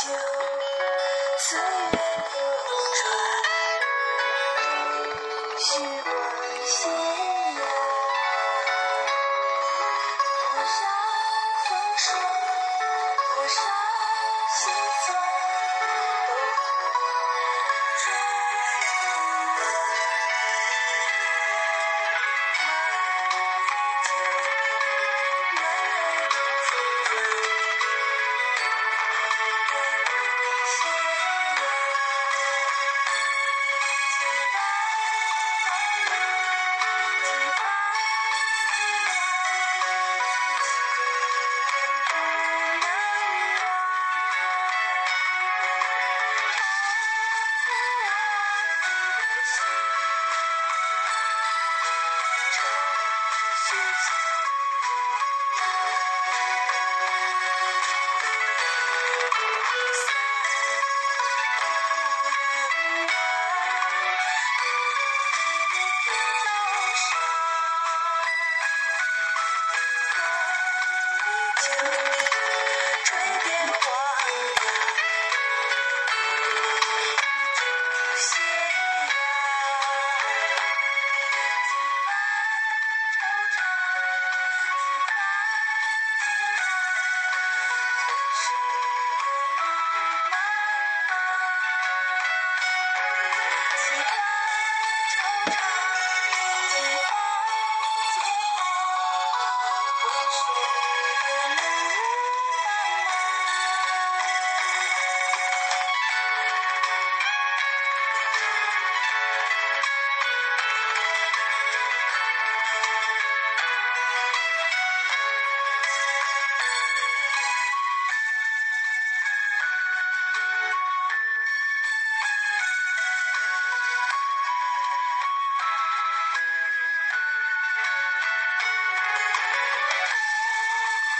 旧岁月流转，光线。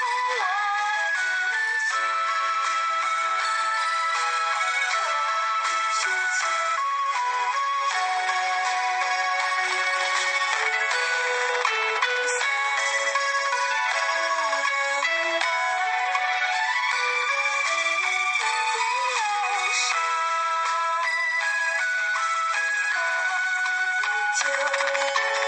我的心这是最好的